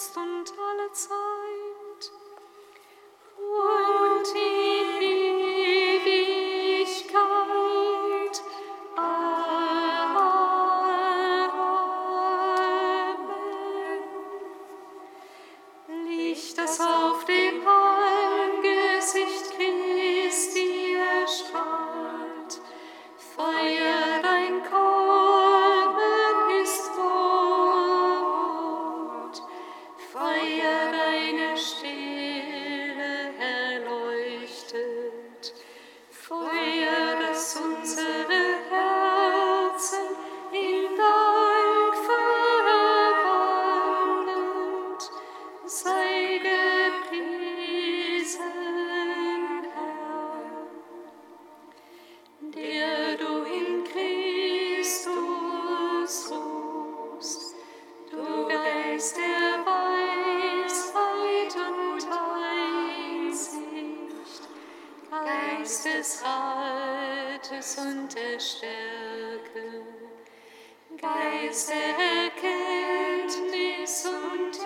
jetzt und alle Zeit. Geist des Rates und der Stärke, Geist der Erkenntnis und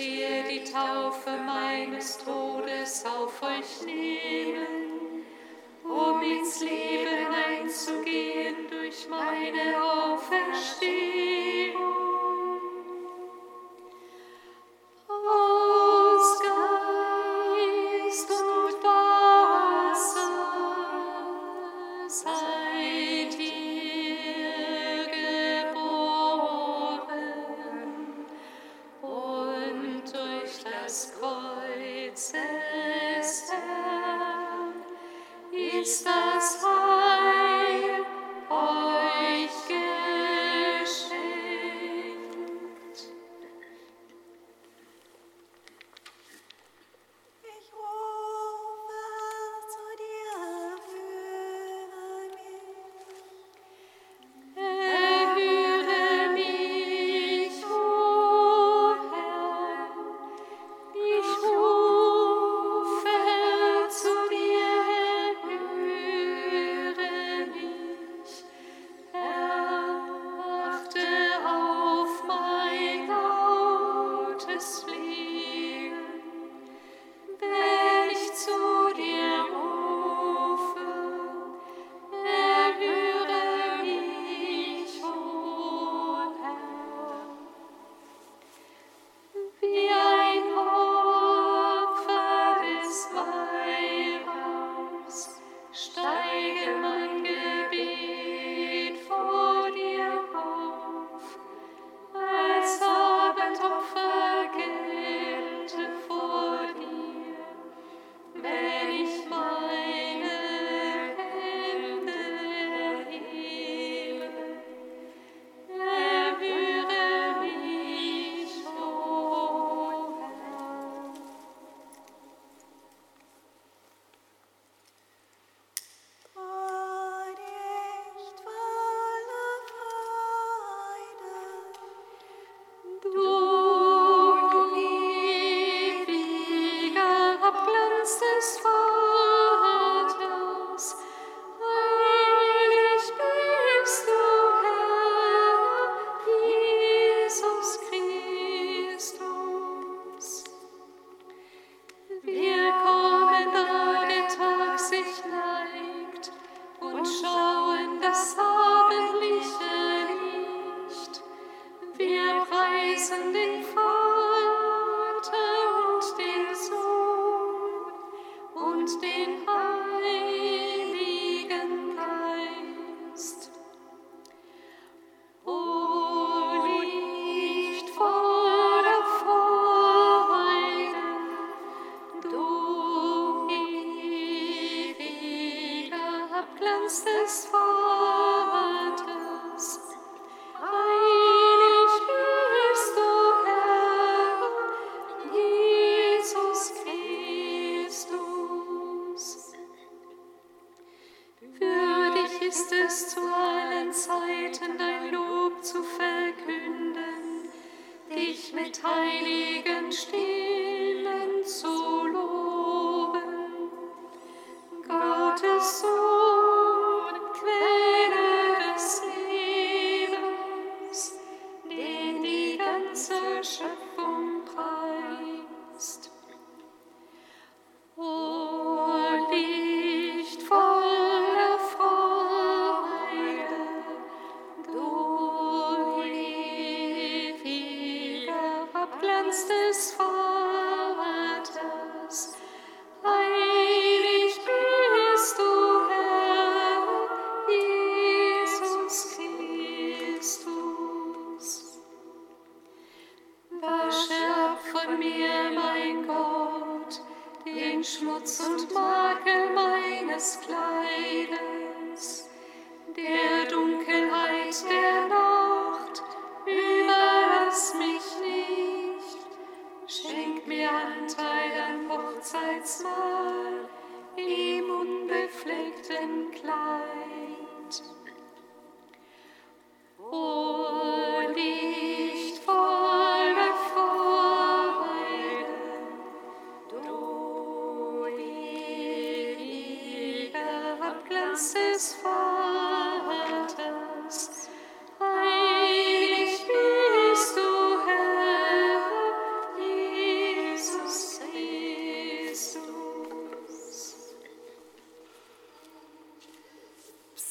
dir die Taufe meines Todes auf euch nehmen, um ins Leben einzugehen durch meine Auferstehung.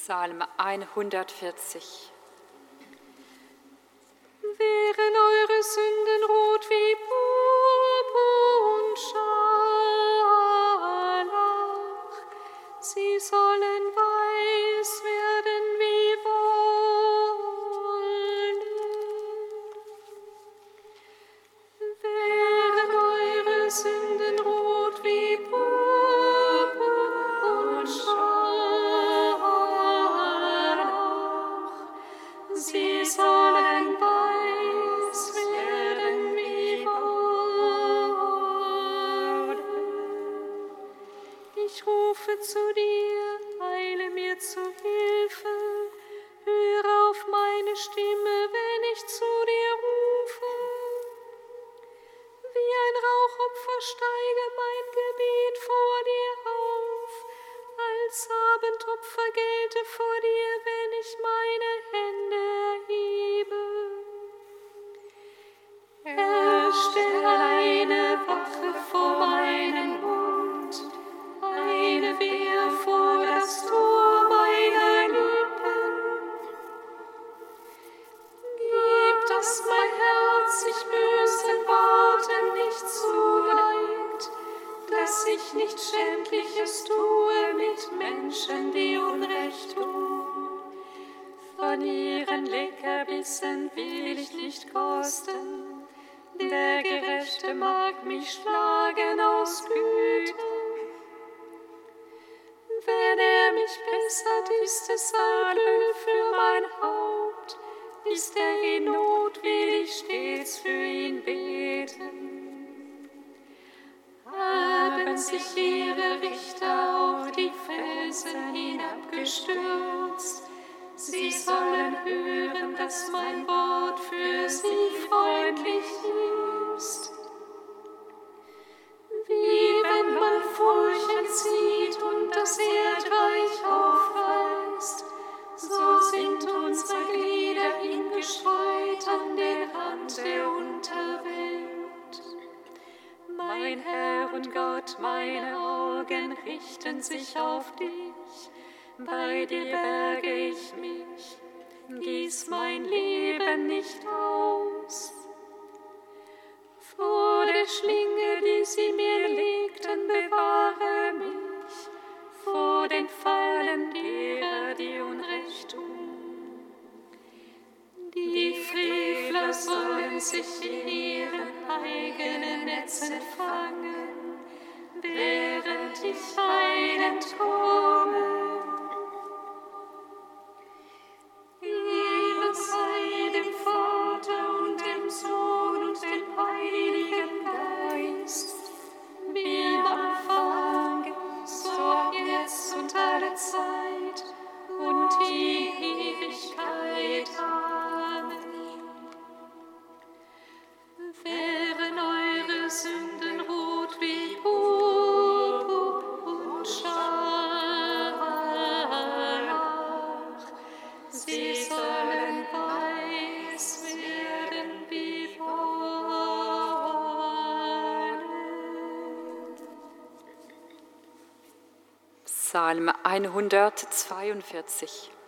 Psalm 140. den Fallen derer, die Unrecht tun. Die Frevler sollen sich in ihren eigenen Netzen fangen, während die Feinen kommen. Psalm 142.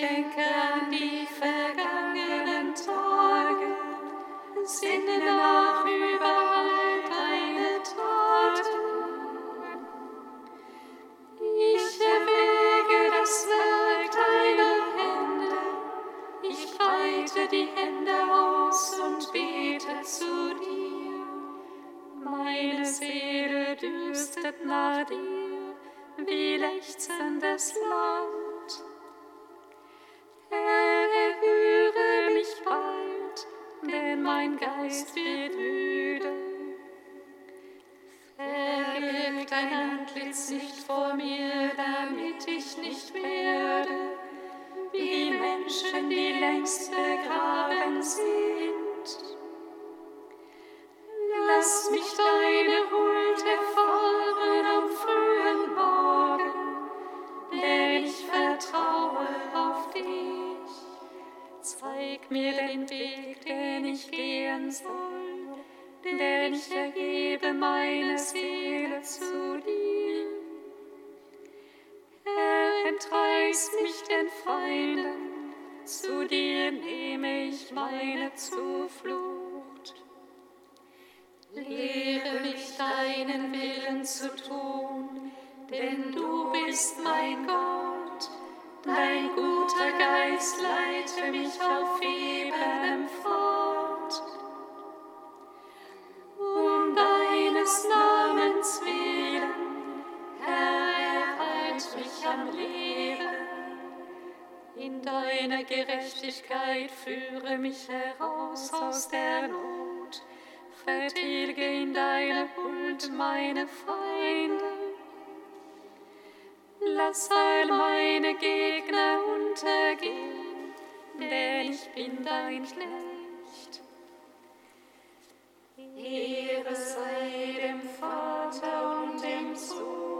Schenke entreiß mich den Feinden, zu dir nehme ich meine Zuflucht. Lehre mich deinen Willen zu tun, denn du bist mein Gott. Dein guter Geist leite mich auf ebenem Fort. In deiner Gerechtigkeit führe mich heraus aus der Not. Vertilge in deiner Huld meine Feinde. Lass all meine Gegner untergehen, denn ich bin dein Knecht. Ehre sei dem Vater und dem Sohn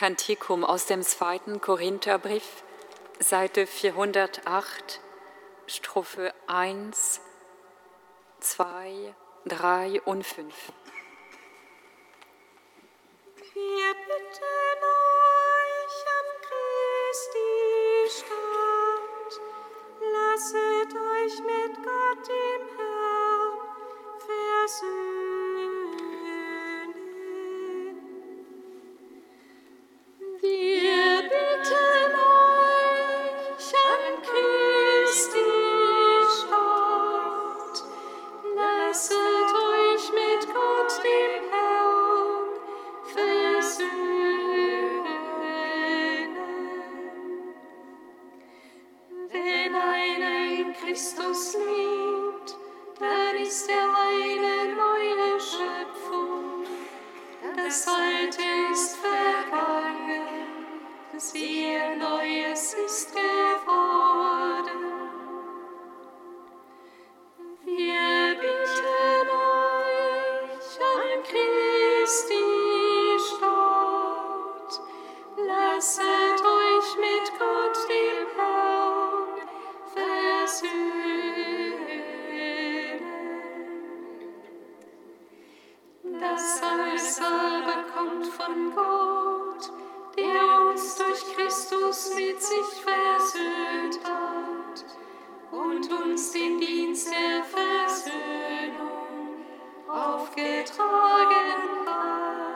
Kantikum aus dem zweiten Korintherbrief, Seite 408, Strophe 1, 2, 3 und 5. Aber kommt von Gott, der uns durch Christus mit sich versöhnt hat und uns den Dienst der Versöhnung aufgetragen hat.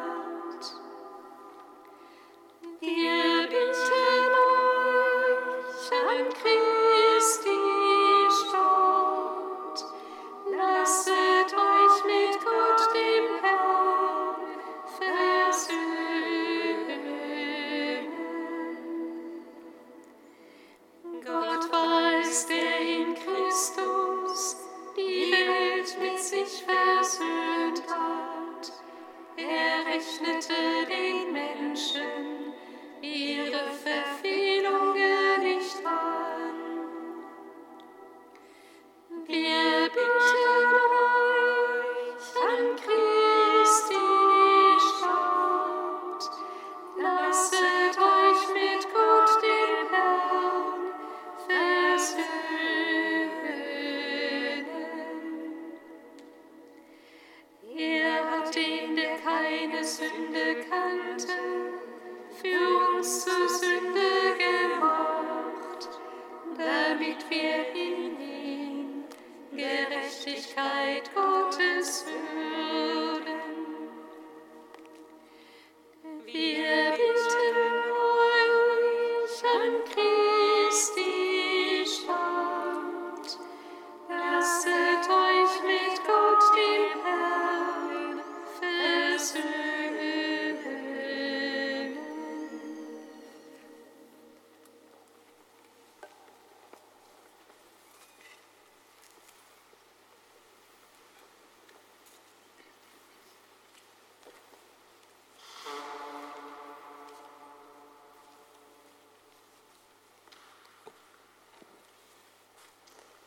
Euch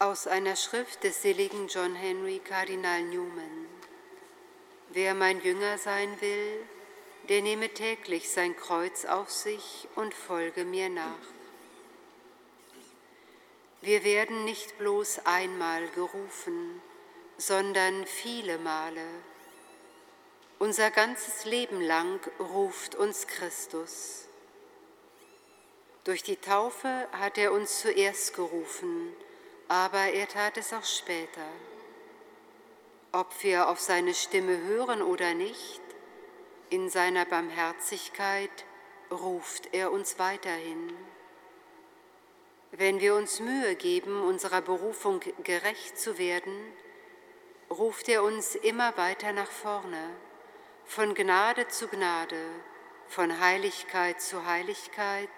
Aus einer Schrift des seligen John Henry Kardinal Newman. Wer mein Jünger sein will, der nehme täglich sein Kreuz auf sich und folge mir nach. Wir werden nicht bloß einmal gerufen, sondern viele Male. Unser ganzes Leben lang ruft uns Christus. Durch die Taufe hat er uns zuerst gerufen, aber er tat es auch später. Ob wir auf seine Stimme hören oder nicht, in seiner Barmherzigkeit ruft er uns weiterhin. Wenn wir uns Mühe geben, unserer Berufung gerecht zu werden, ruft er uns immer weiter nach vorne, von Gnade zu Gnade, von Heiligkeit zu Heiligkeit,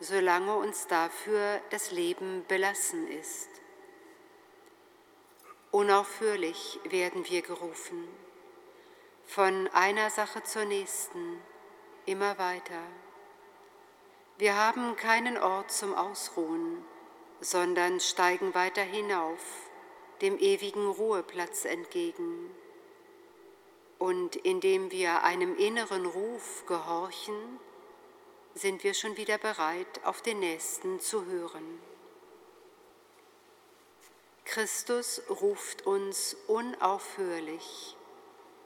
solange uns dafür das Leben belassen ist. Unaufhörlich werden wir gerufen, von einer Sache zur nächsten, immer weiter. Wir haben keinen Ort zum Ausruhen, sondern steigen weiter hinauf, dem ewigen Ruheplatz entgegen. Und indem wir einem inneren Ruf gehorchen, sind wir schon wieder bereit, auf den Nächsten zu hören. Christus ruft uns unaufhörlich,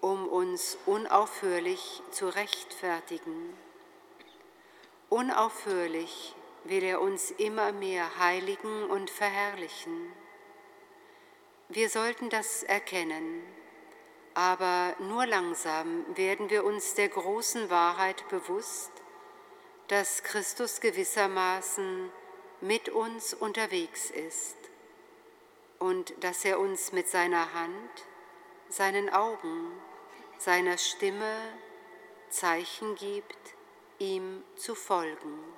um uns unaufhörlich zu rechtfertigen. Unaufhörlich will er uns immer mehr heiligen und verherrlichen. Wir sollten das erkennen, aber nur langsam werden wir uns der großen Wahrheit bewusst, dass Christus gewissermaßen mit uns unterwegs ist und dass er uns mit seiner Hand, seinen Augen, seiner Stimme Zeichen gibt, ihm zu folgen.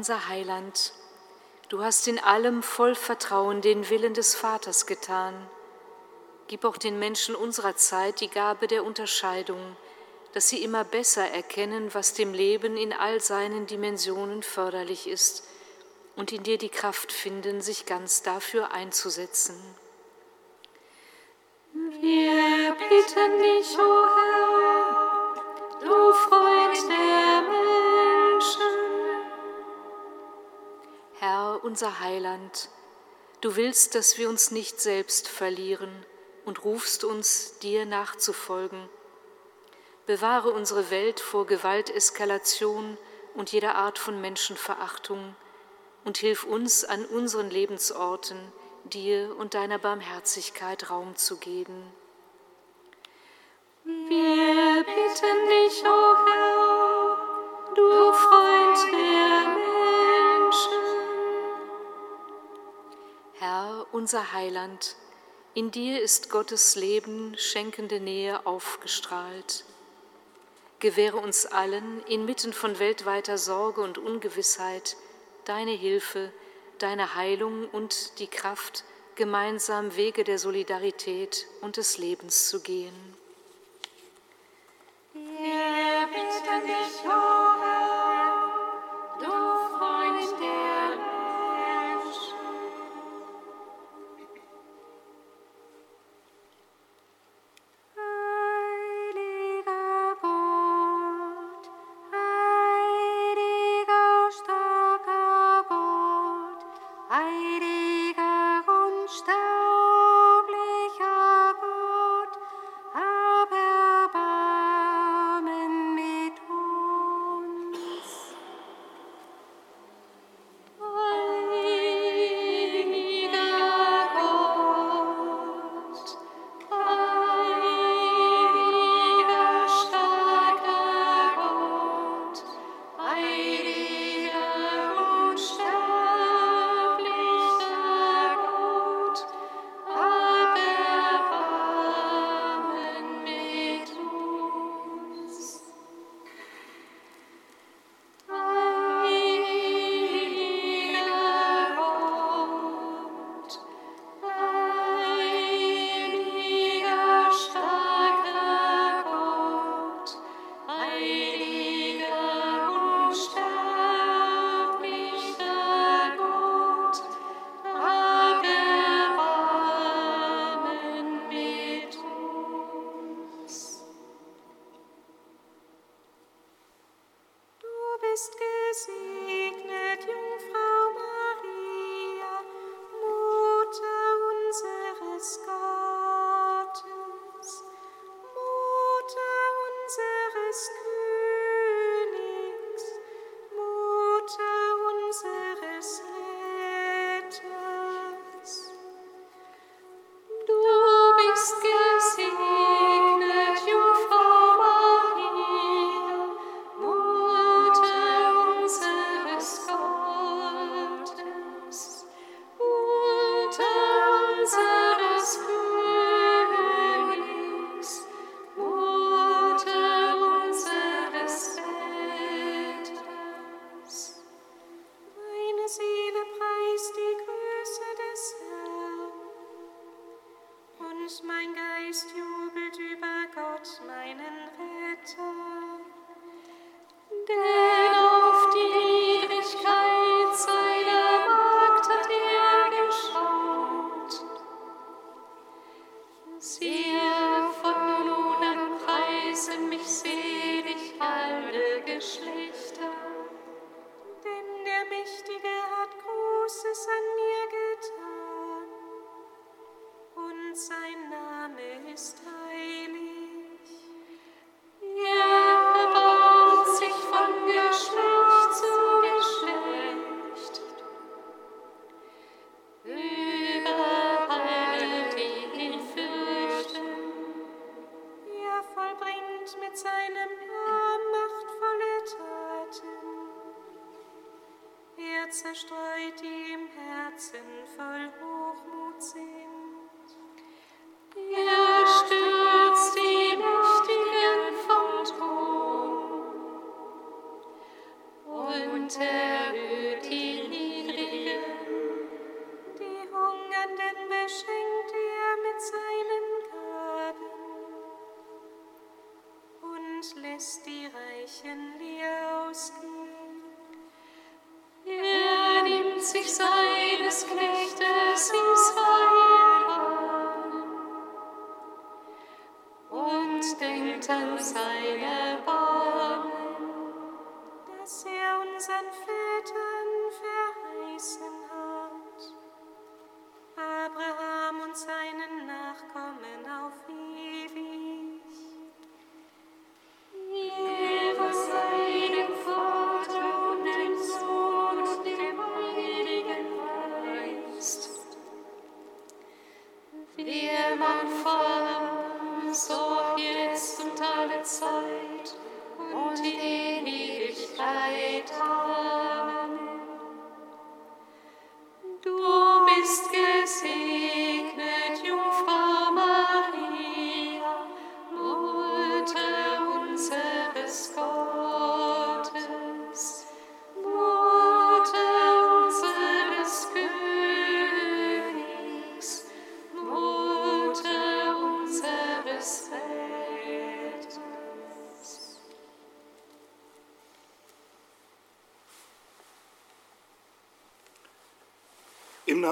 Unser Heiland, du hast in allem voll Vertrauen den Willen des Vaters getan. Gib auch den Menschen unserer Zeit die Gabe der Unterscheidung, dass sie immer besser erkennen, was dem Leben in all seinen Dimensionen förderlich ist und in dir die Kraft finden, sich ganz dafür einzusetzen. Wir bitten dich, o oh Herr, unser Heiland, du willst, dass wir uns nicht selbst verlieren und rufst uns, dir nachzufolgen. Bewahre unsere Welt vor Gewalteskalation und jeder Art von Menschenverachtung und hilf uns an unseren Lebensorten, dir und deiner Barmherzigkeit Raum zu geben. Wir bitten dich, o oh Herr, du Freund unser Heiland, in dir ist Gottes Leben schenkende Nähe aufgestrahlt. Gewähre uns allen inmitten von weltweiter Sorge und Ungewissheit deine Hilfe, deine Heilung und die Kraft, gemeinsam Wege der Solidarität und des Lebens zu gehen. Wir bitten dich, o Herr, du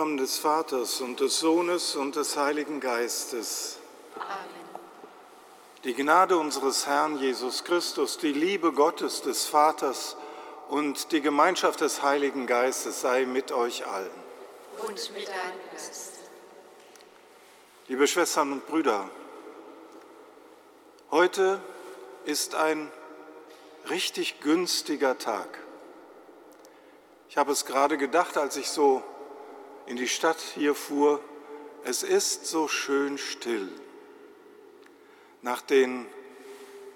Namen des Vaters und des Sohnes und des Heiligen Geistes. Amen. Die Gnade unseres Herrn Jesus Christus, die Liebe Gottes des Vaters und die Gemeinschaft des Heiligen Geistes sei mit euch allen. Und mit deinem Geist. Liebe Schwestern und Brüder, heute ist ein richtig günstiger Tag. Ich habe es gerade gedacht, als ich so in die Stadt hier fuhr, es ist so schön still. Nach den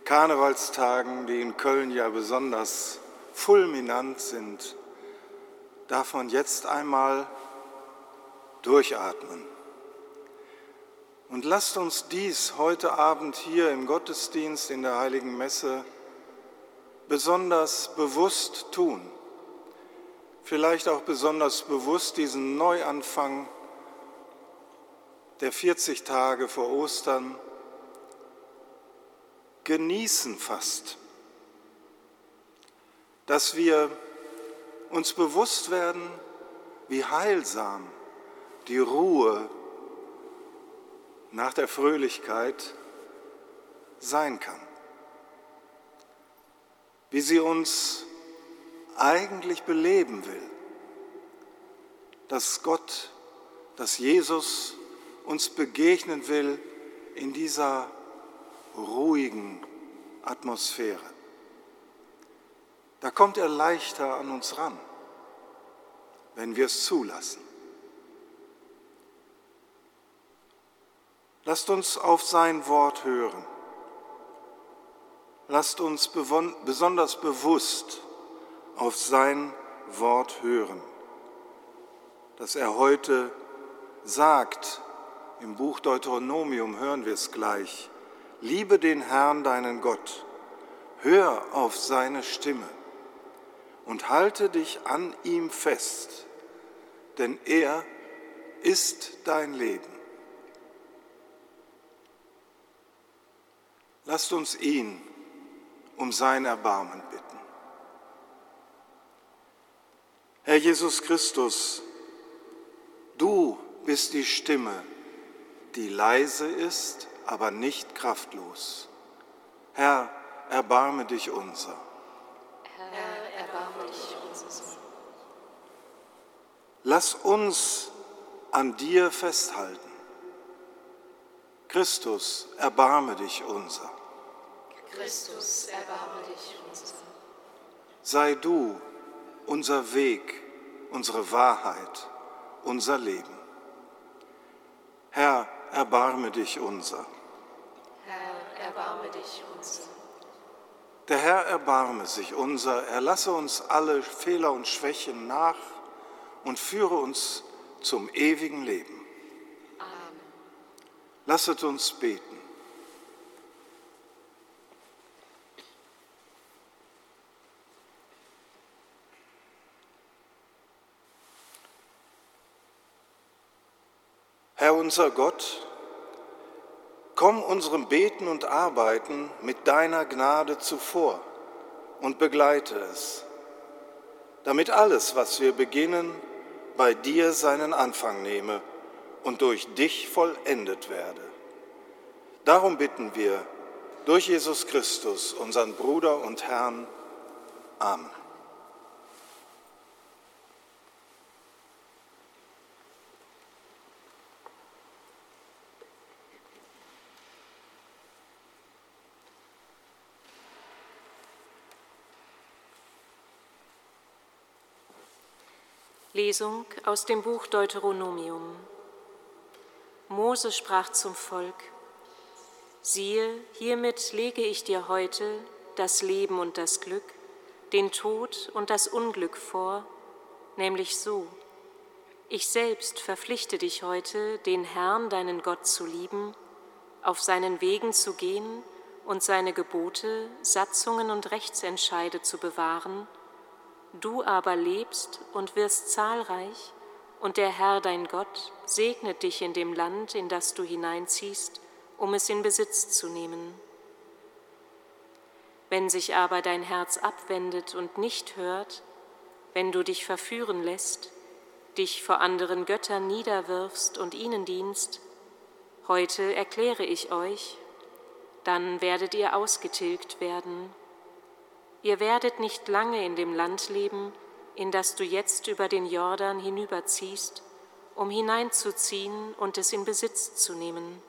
Karnevalstagen, die in Köln ja besonders fulminant sind, darf man jetzt einmal durchatmen. Und lasst uns dies heute Abend hier im Gottesdienst in der heiligen Messe besonders bewusst tun vielleicht auch besonders bewusst diesen Neuanfang der 40 Tage vor Ostern genießen fast, dass wir uns bewusst werden, wie heilsam die Ruhe nach der Fröhlichkeit sein kann, wie sie uns eigentlich beleben will. Dass Gott, dass Jesus uns begegnen will in dieser ruhigen Atmosphäre. Da kommt er leichter an uns ran, wenn wir es zulassen. Lasst uns auf sein Wort hören. Lasst uns besonders bewusst auf sein Wort hören, das er heute sagt. Im Buch Deuteronomium hören wir es gleich. Liebe den Herrn, deinen Gott, hör auf seine Stimme und halte dich an ihm fest, denn er ist dein Leben. Lasst uns ihn um sein Erbarmen bitten. Herr Jesus Christus, du bist die Stimme, die leise ist, aber nicht kraftlos. Herr, erbarme dich unser. Herr, erbarme dich unser. Lass uns an dir festhalten. Christus, erbarme dich unser. Christus, erbarme dich unser. Sei du unser Weg, unsere Wahrheit, unser Leben. Herr, erbarme dich unser. Herr, erbarme dich unser. Der Herr erbarme sich unser, er lasse uns alle Fehler und Schwächen nach und führe uns zum ewigen Leben. Amen. Lasset uns beten. Herr unser Gott, komm unserem Beten und Arbeiten mit deiner Gnade zuvor und begleite es, damit alles, was wir beginnen, bei dir seinen Anfang nehme und durch dich vollendet werde. Darum bitten wir durch Jesus Christus, unseren Bruder und Herrn. Amen. Lesung aus dem Buch Deuteronomium. Mose sprach zum Volk, siehe, hiermit lege ich dir heute das Leben und das Glück, den Tod und das Unglück vor, nämlich so, ich selbst verpflichte dich heute, den Herrn, deinen Gott, zu lieben, auf seinen Wegen zu gehen und seine Gebote, Satzungen und Rechtsentscheide zu bewahren, Du aber lebst und wirst zahlreich, und der Herr dein Gott segnet dich in dem Land, in das du hineinziehst, um es in Besitz zu nehmen. Wenn sich aber dein Herz abwendet und nicht hört, wenn du dich verführen lässt, dich vor anderen Göttern niederwirfst und ihnen dienst, heute erkläre ich euch, dann werdet ihr ausgetilgt werden Ihr werdet nicht lange in dem Land leben, in das du jetzt über den Jordan hinüberziehst, um hineinzuziehen und es in Besitz zu nehmen.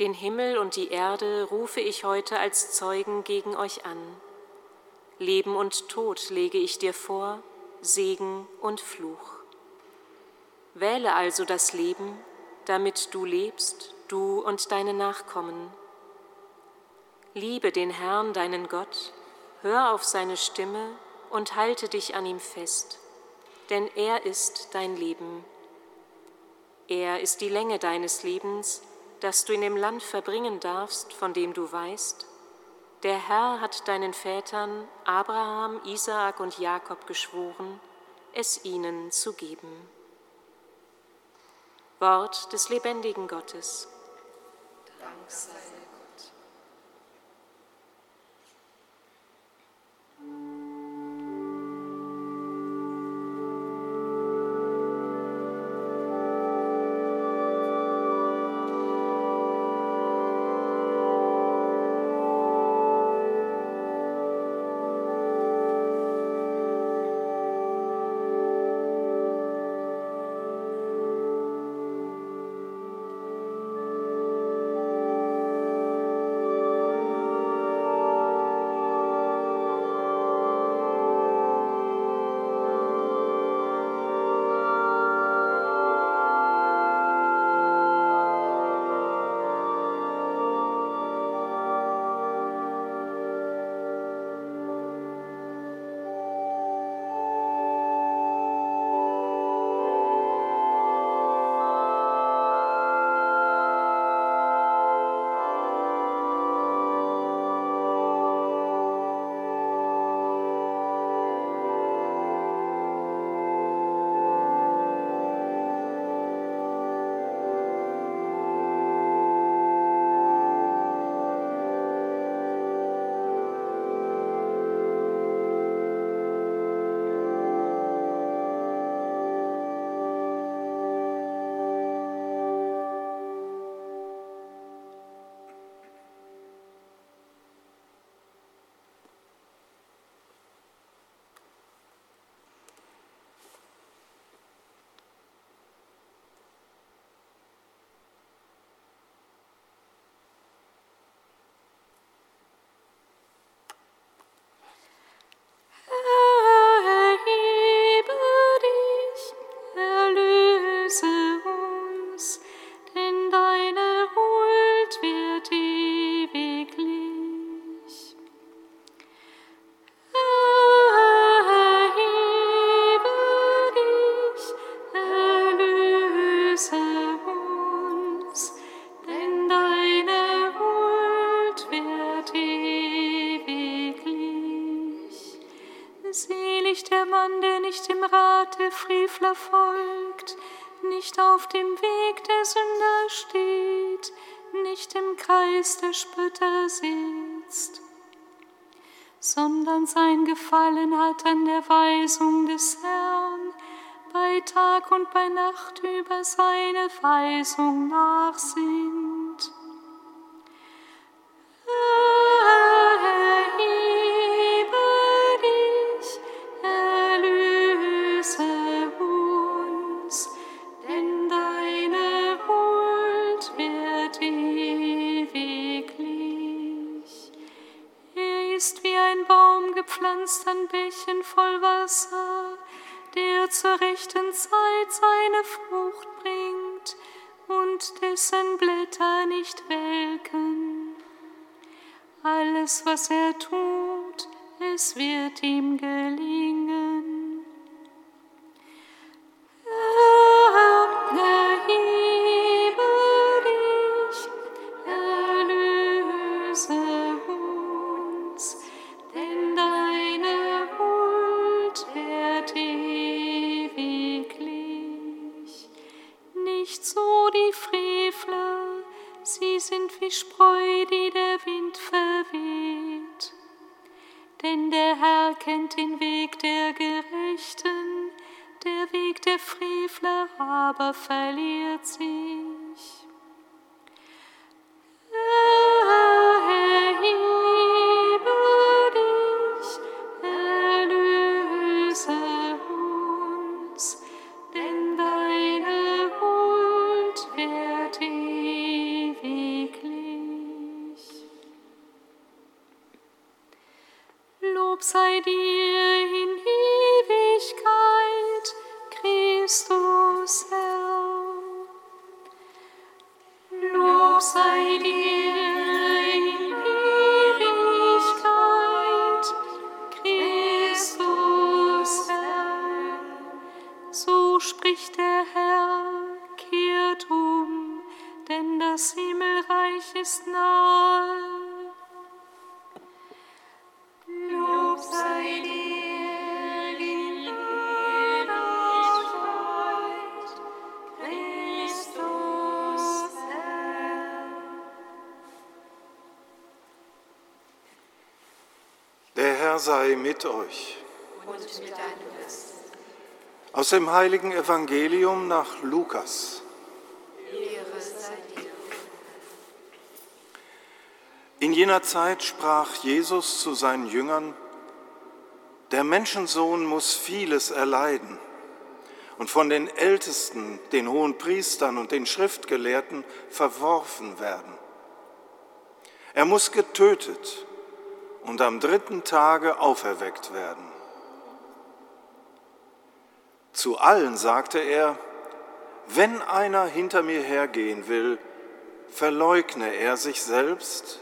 Den Himmel und die Erde rufe ich heute als Zeugen gegen euch an. Leben und Tod lege ich dir vor, Segen und Fluch. Wähle also das Leben, damit du lebst, du und deine Nachkommen Liebe den Herrn, deinen Gott, hör auf seine Stimme und halte dich an ihm fest, denn er ist dein Leben. Er ist die Länge deines Lebens, das du in dem Land verbringen darfst, von dem du weißt. Der Herr hat deinen Vätern Abraham, Isaak und Jakob geschworen, es ihnen zu geben. Wort des lebendigen Gottes. Dank sei Selig der Mann, der nicht im Rat der Frevler folgt, nicht auf dem Weg der Sünder steht, nicht im Kreis der Spötter sitzt, sondern sein Gefallen hat an der Weisung des Herrn, bei Tag und bei Nacht über seine Weisung nachsinnt. Gepflanzt an Bächen voll Wasser, der zur rechten Zeit seine Frucht bringt und dessen Blätter nicht welken. Alles, was er tut, es wird ihm gelingen. Herr Aus dem heiligen Evangelium nach Lukas. In jener Zeit sprach Jesus zu seinen Jüngern, der Menschensohn muss vieles erleiden und von den Ältesten, den hohen Priestern und den Schriftgelehrten verworfen werden. Er muss getötet und am dritten Tage auferweckt werden. Zu allen sagte er, wenn einer hinter mir hergehen will, verleugne er sich selbst,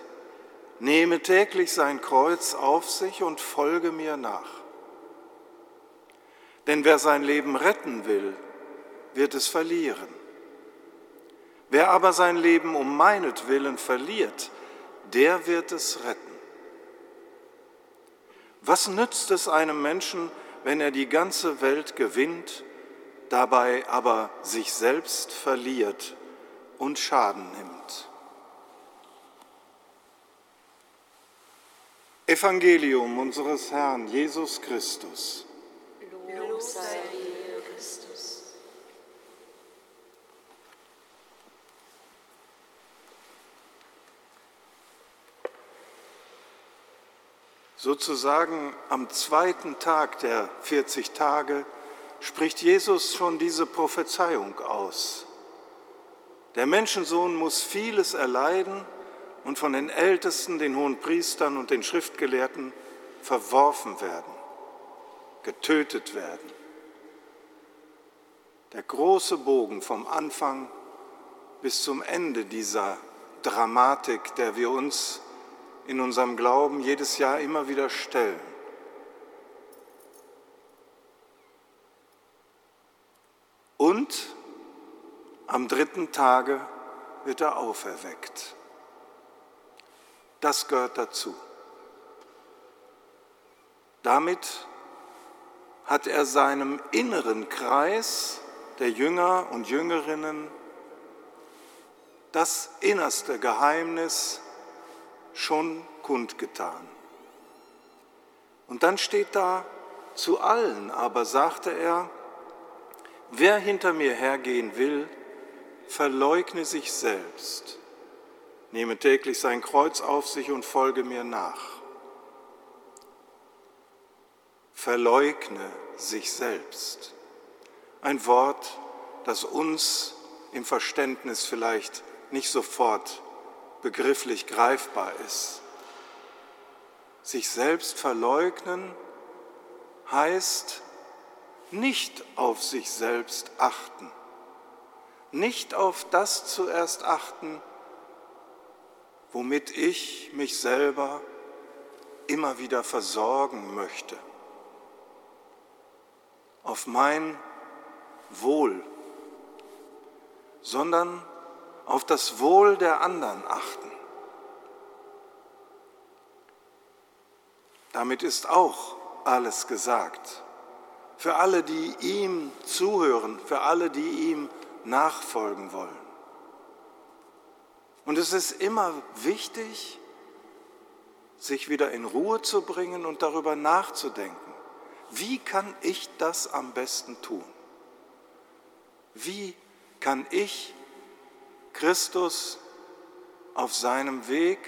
nehme täglich sein Kreuz auf sich und folge mir nach. Denn wer sein Leben retten will, wird es verlieren. Wer aber sein Leben um meinetwillen verliert, der wird es retten. Was nützt es einem Menschen, wenn er die ganze Welt gewinnt, dabei aber sich selbst verliert und Schaden nimmt? Evangelium unseres Herrn Jesus Christus. Lob sei dir, Christus. Sozusagen am zweiten Tag der 40 Tage spricht Jesus schon diese Prophezeiung aus. Der Menschensohn muss vieles erleiden und von den Ältesten, den hohen Priestern und den Schriftgelehrten verworfen werden, getötet werden. Der große Bogen vom Anfang bis zum Ende dieser Dramatik, der wir uns in unserem Glauben jedes Jahr immer wieder stellen. Und am dritten Tage wird er auferweckt. Das gehört dazu. Damit hat er seinem inneren Kreis der Jünger und Jüngerinnen das innerste Geheimnis schon kundgetan. Und dann steht da, zu allen aber sagte er, wer hinter mir hergehen will, verleugne sich selbst, nehme täglich sein Kreuz auf sich und folge mir nach. Verleugne sich selbst. Ein Wort, das uns im Verständnis vielleicht nicht sofort begrifflich greifbar ist. Sich selbst verleugnen heißt nicht auf sich selbst achten, nicht auf das zuerst achten, womit ich mich selber immer wieder versorgen möchte, auf mein Wohl, sondern auf das Wohl der anderen achten. Damit ist auch alles gesagt. Für alle, die ihm zuhören, für alle, die ihm nachfolgen wollen. Und es ist immer wichtig, sich wieder in Ruhe zu bringen und darüber nachzudenken. Wie kann ich das am besten tun? Wie kann ich Christus auf seinem Weg,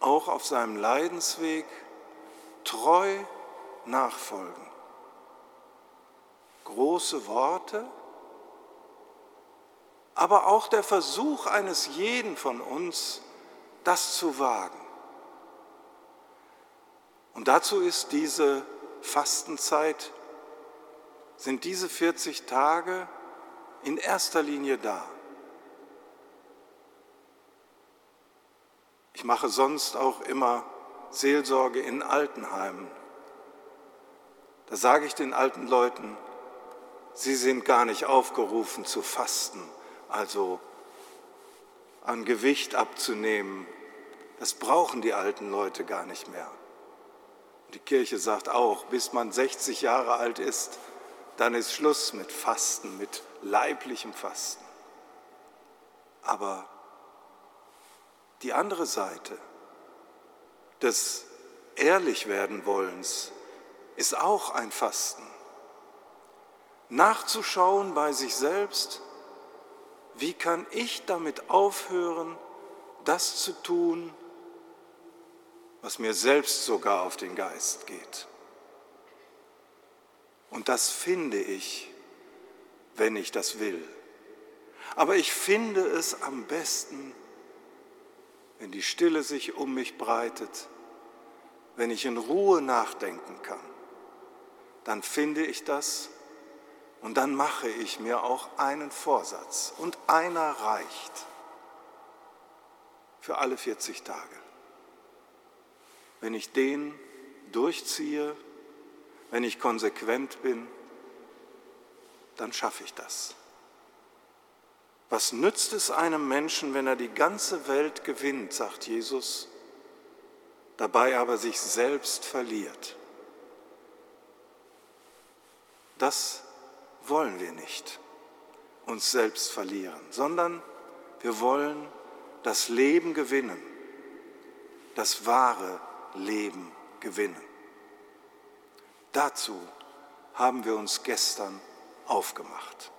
auch auf seinem Leidensweg, treu nachfolgen? Große Worte, aber auch der Versuch eines jeden von uns, das zu wagen. Und dazu ist diese Fastenzeit, sind diese 40 Tage in erster Linie da. Ich mache sonst auch immer Seelsorge in Altenheimen. Da sage ich den alten Leuten, sie sind gar nicht aufgerufen zu fasten, also an Gewicht abzunehmen. Das brauchen die alten Leute gar nicht mehr. Die Kirche sagt auch, bis man 60 Jahre alt ist, dann ist Schluss mit Fasten, mit leiblichem Fasten. Aber die andere Seite des Ehrlichwerdenwollens ist auch ein Fasten. Nachzuschauen bei sich selbst, wie kann ich damit aufhören, das zu tun, was mir selbst sogar auf den Geist geht. Und das finde ich, wenn ich das will. Aber ich finde es am besten, wenn die Stille sich um mich breitet, wenn ich in Ruhe nachdenken kann, dann finde ich das und dann mache ich mir auch einen Vorsatz. Und einer reicht für alle 40 Tage. Wenn ich den durchziehe, wenn ich konsequent bin, dann schaffe ich das. Was nützt es einem Menschen, wenn er die ganze Welt gewinnt, sagt Jesus, dabei aber sich selbst verliert? Das wollen wir nicht, uns selbst verlieren, sondern wir wollen das Leben gewinnen, das wahre Leben gewinnen. Dazu haben wir uns gestern aufgemacht.